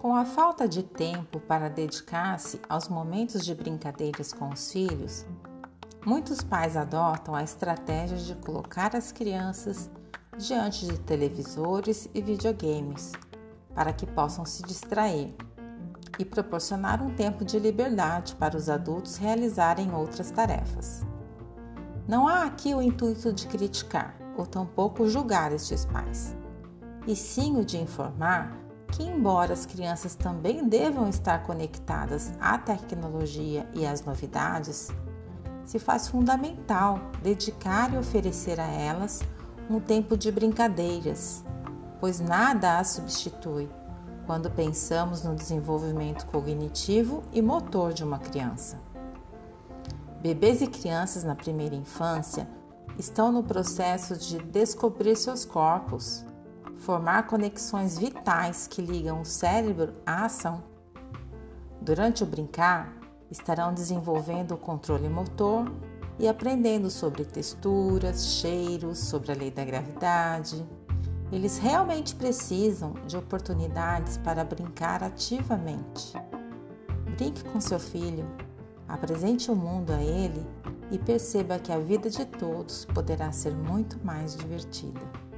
Com a falta de tempo para dedicar-se aos momentos de brincadeiras com os filhos, muitos pais adotam a estratégia de colocar as crianças diante de televisores e videogames para que possam se distrair e proporcionar um tempo de liberdade para os adultos realizarem outras tarefas. Não há aqui o intuito de criticar ou tampouco julgar estes pais, e sim o de informar que, embora as crianças também devam estar conectadas à tecnologia e às novidades, se faz fundamental dedicar e oferecer a elas um tempo de brincadeiras, pois nada as substitui quando pensamos no desenvolvimento cognitivo e motor de uma criança. Bebês e crianças na primeira infância estão no processo de descobrir seus corpos, formar conexões vitais que ligam o cérebro à ação. Durante o brincar, estarão desenvolvendo o controle motor e aprendendo sobre texturas, cheiros, sobre a lei da gravidade. Eles realmente precisam de oportunidades para brincar ativamente. Brinque com seu filho, apresente o mundo a ele e perceba que a vida de todos poderá ser muito mais divertida.